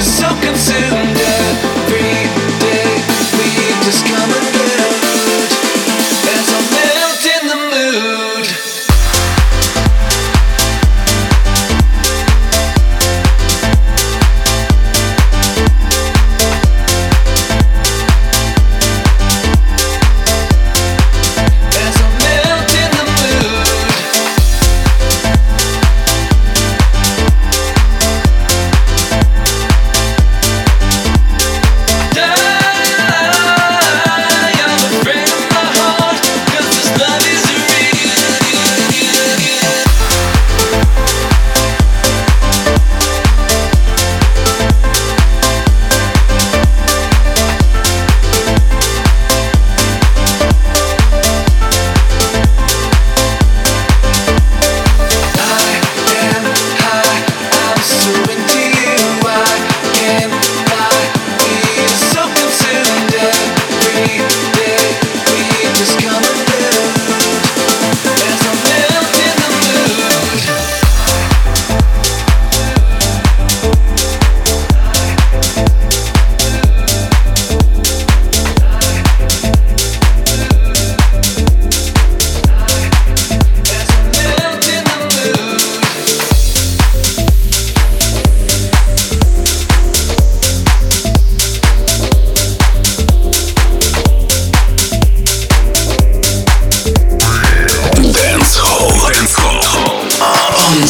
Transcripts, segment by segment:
so consumed.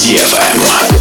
DFM.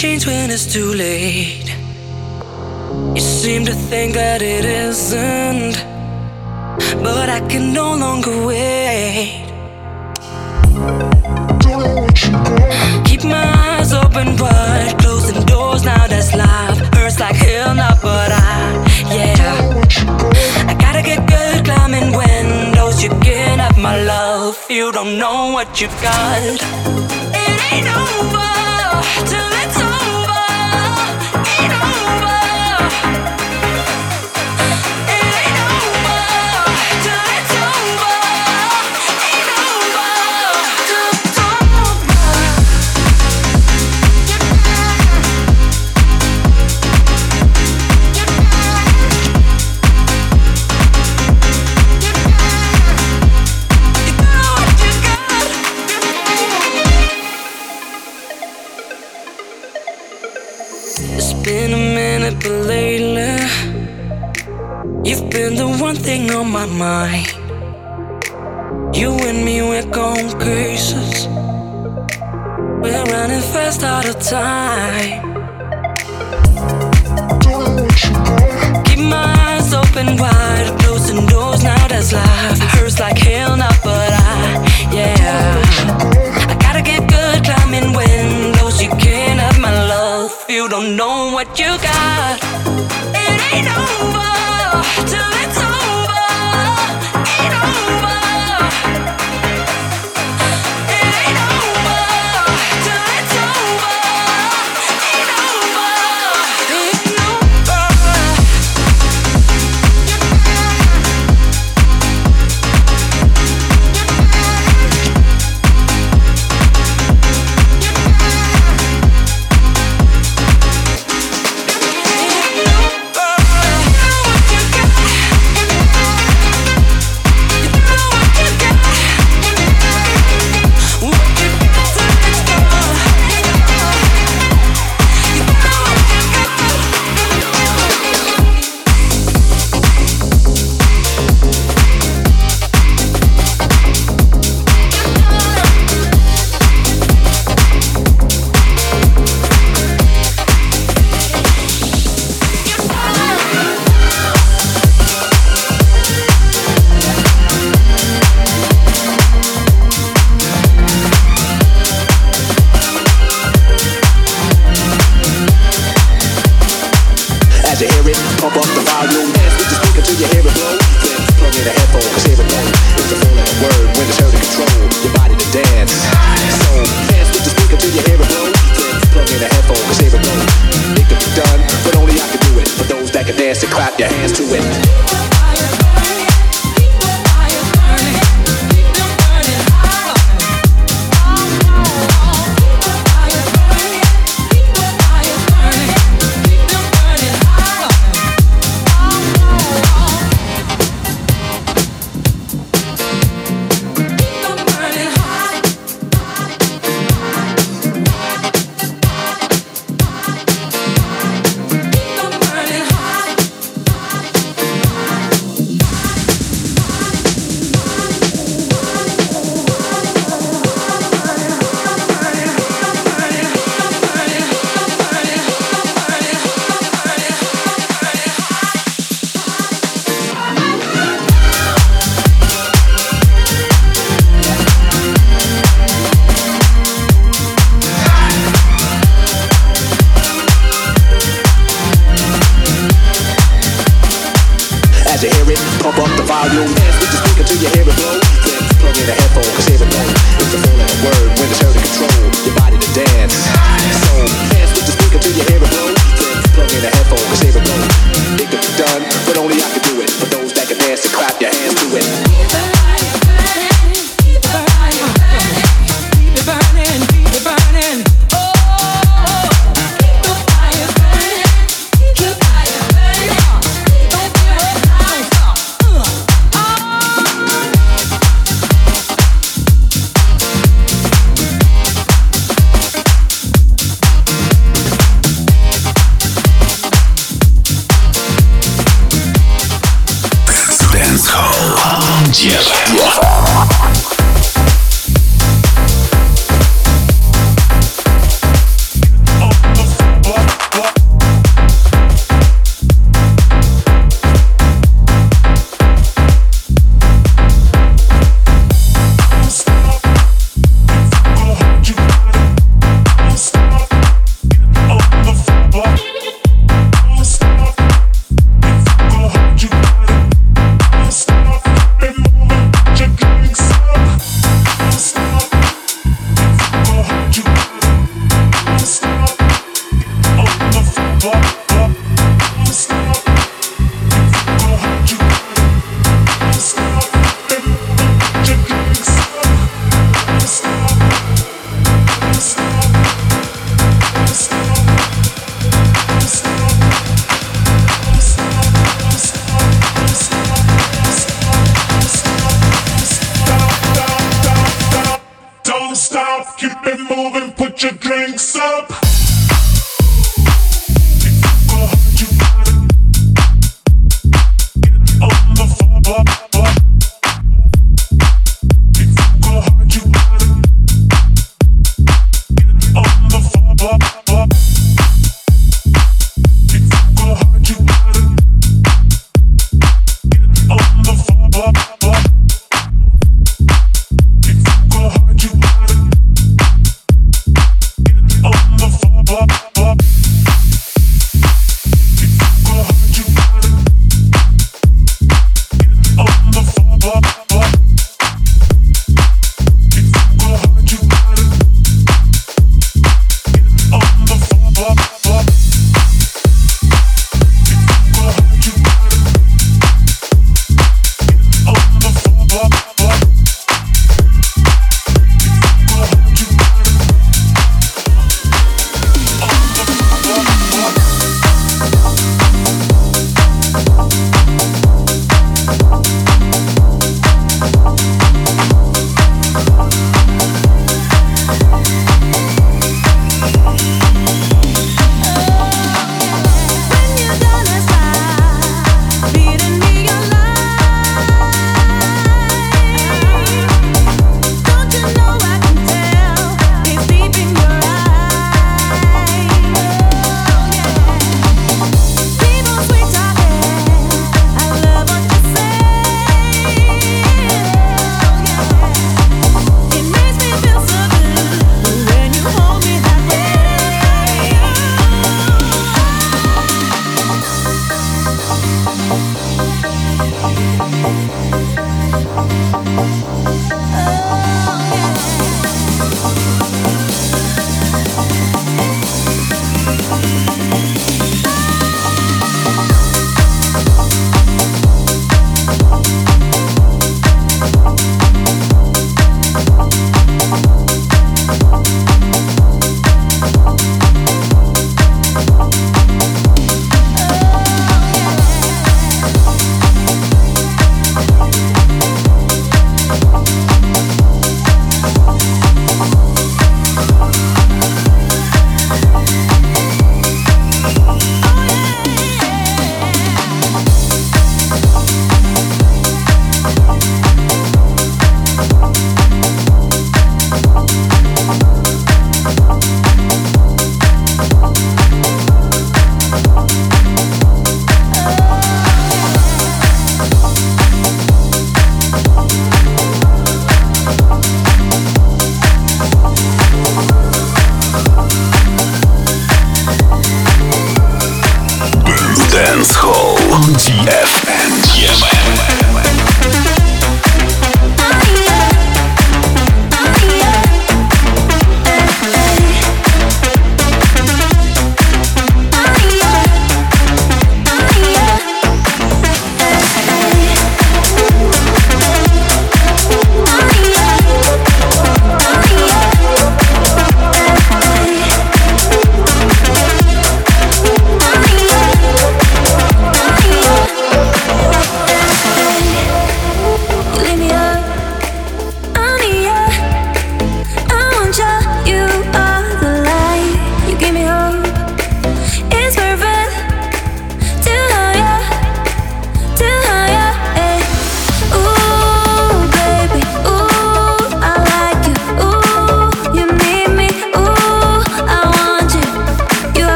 Too late. You seem to think that it isn't, but I can no longer wait. Keep my eyes open wide, closing doors now. That's life. Hurts like hell now, but I, yeah. I gotta get good climbing windows. You can't have my love. You don't know what you've got. It ain't over time. Keep my eyes open wide, closing doors now. That's life. Hurts like hell now, but I, yeah. I gotta get good climbing when those you can't have my love. You don't know what you got. It ain't over till.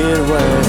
Can't get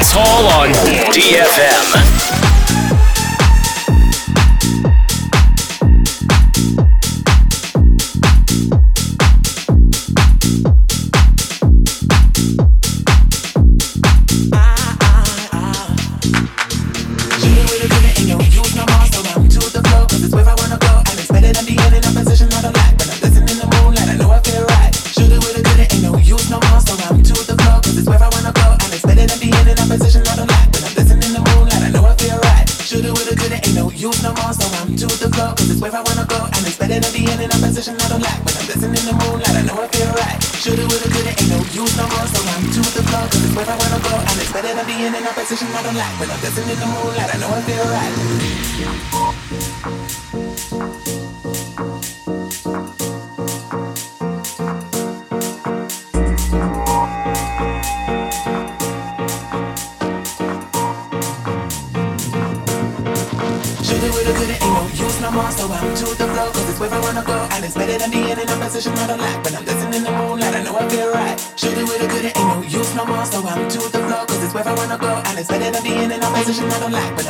Use my master, I'm don't like. When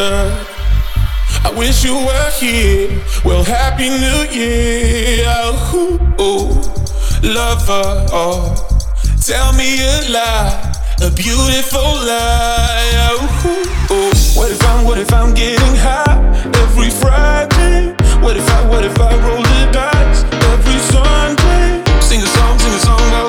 I wish you were here. Well, happy new year. Ooh, ooh, lover. Oh, tell me a lie, a beautiful lie. Ooh, ooh. What if I'm, what if I'm getting high every Friday? What if I, what if I roll the dice every Sunday? Sing a song, sing a song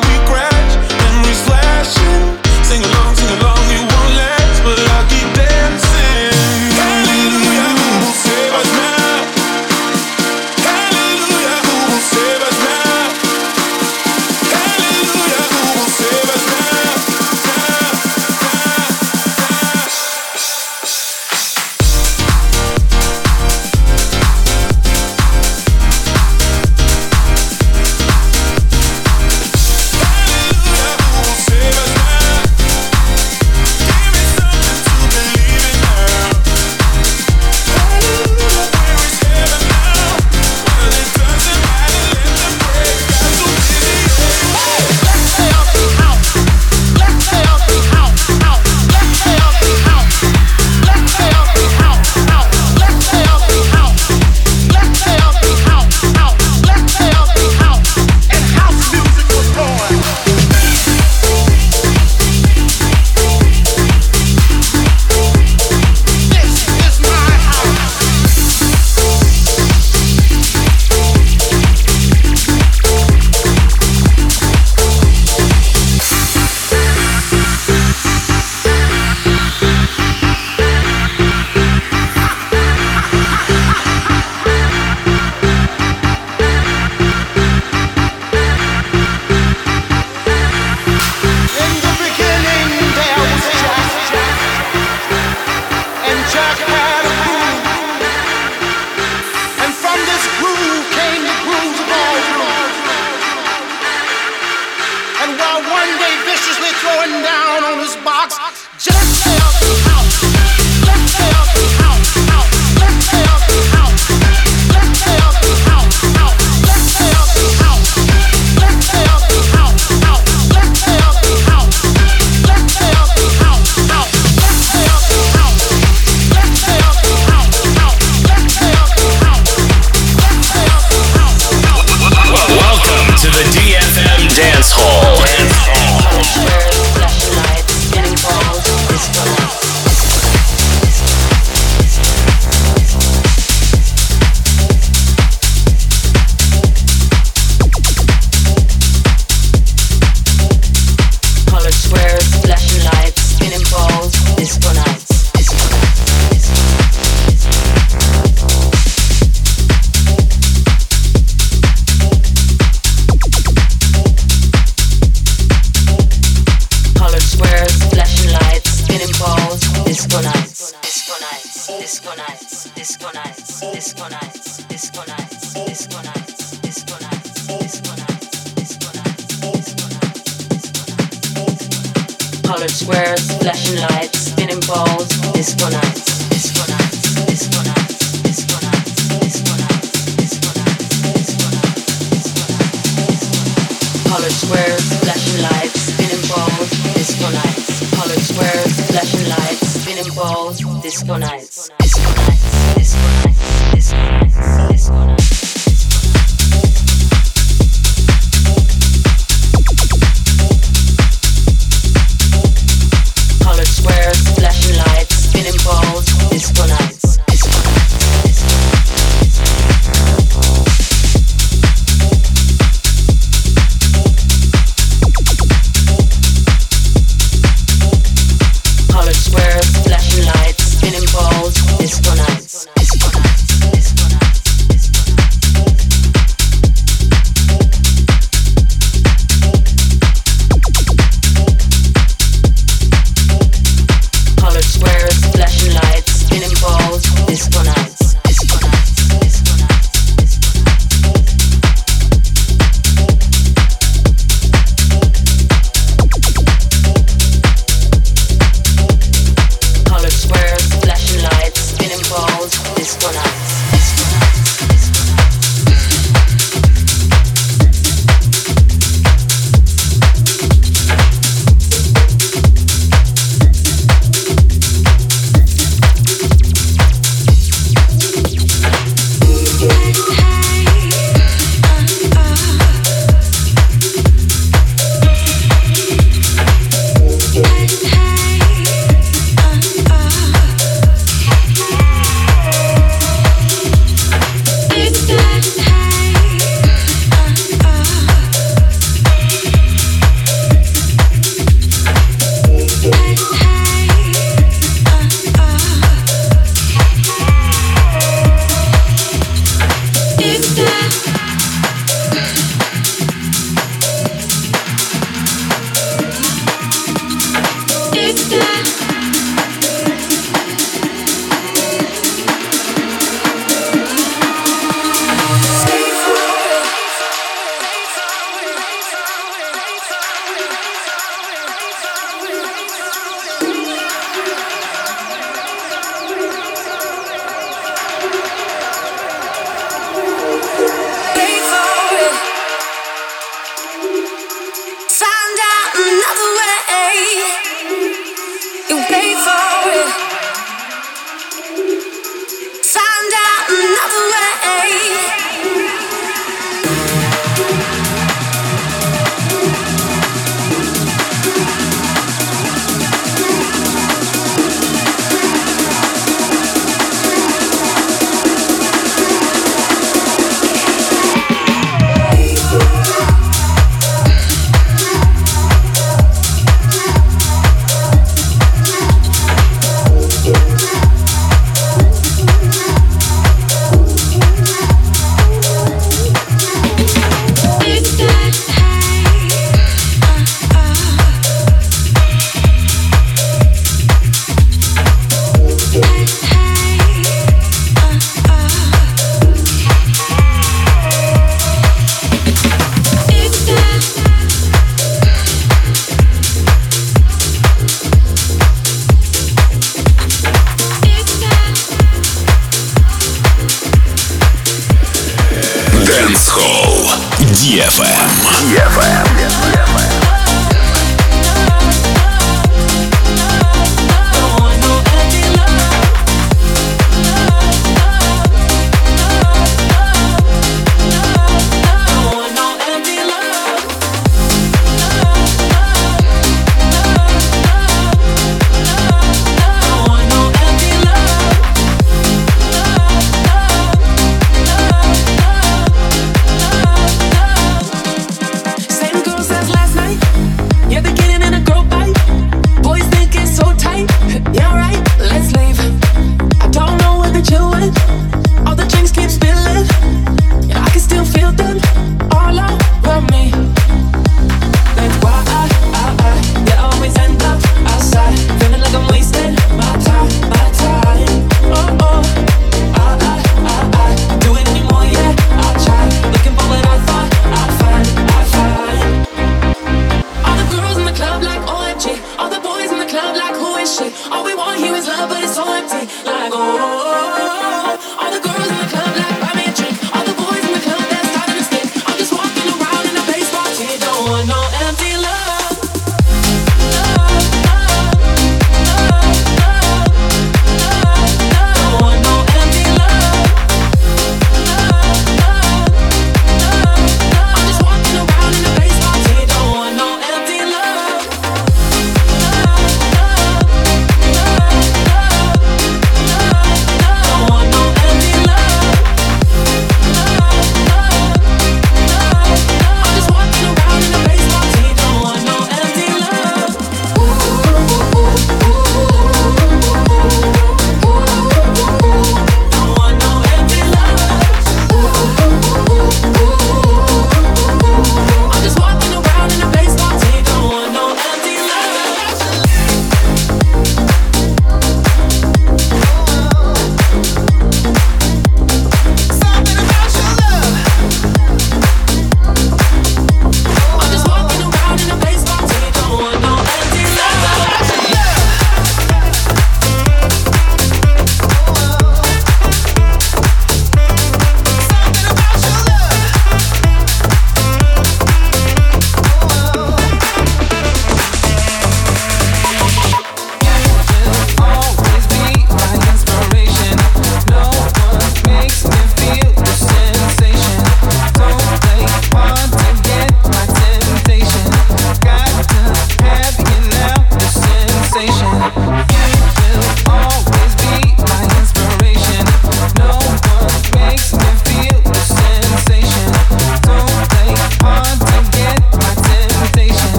Colored squares, flashing lights, spinning balls, disco nights. Disco nights. Disco nights. Disco nights. Disco nights. Disco nights. Disco nights. Colored squares, flashing lights, spinning balls, disco nights. Colored squares, flashing lights, spinning balls, disco nights. Disco nights. Disco nights. Disco nights. Disco nights.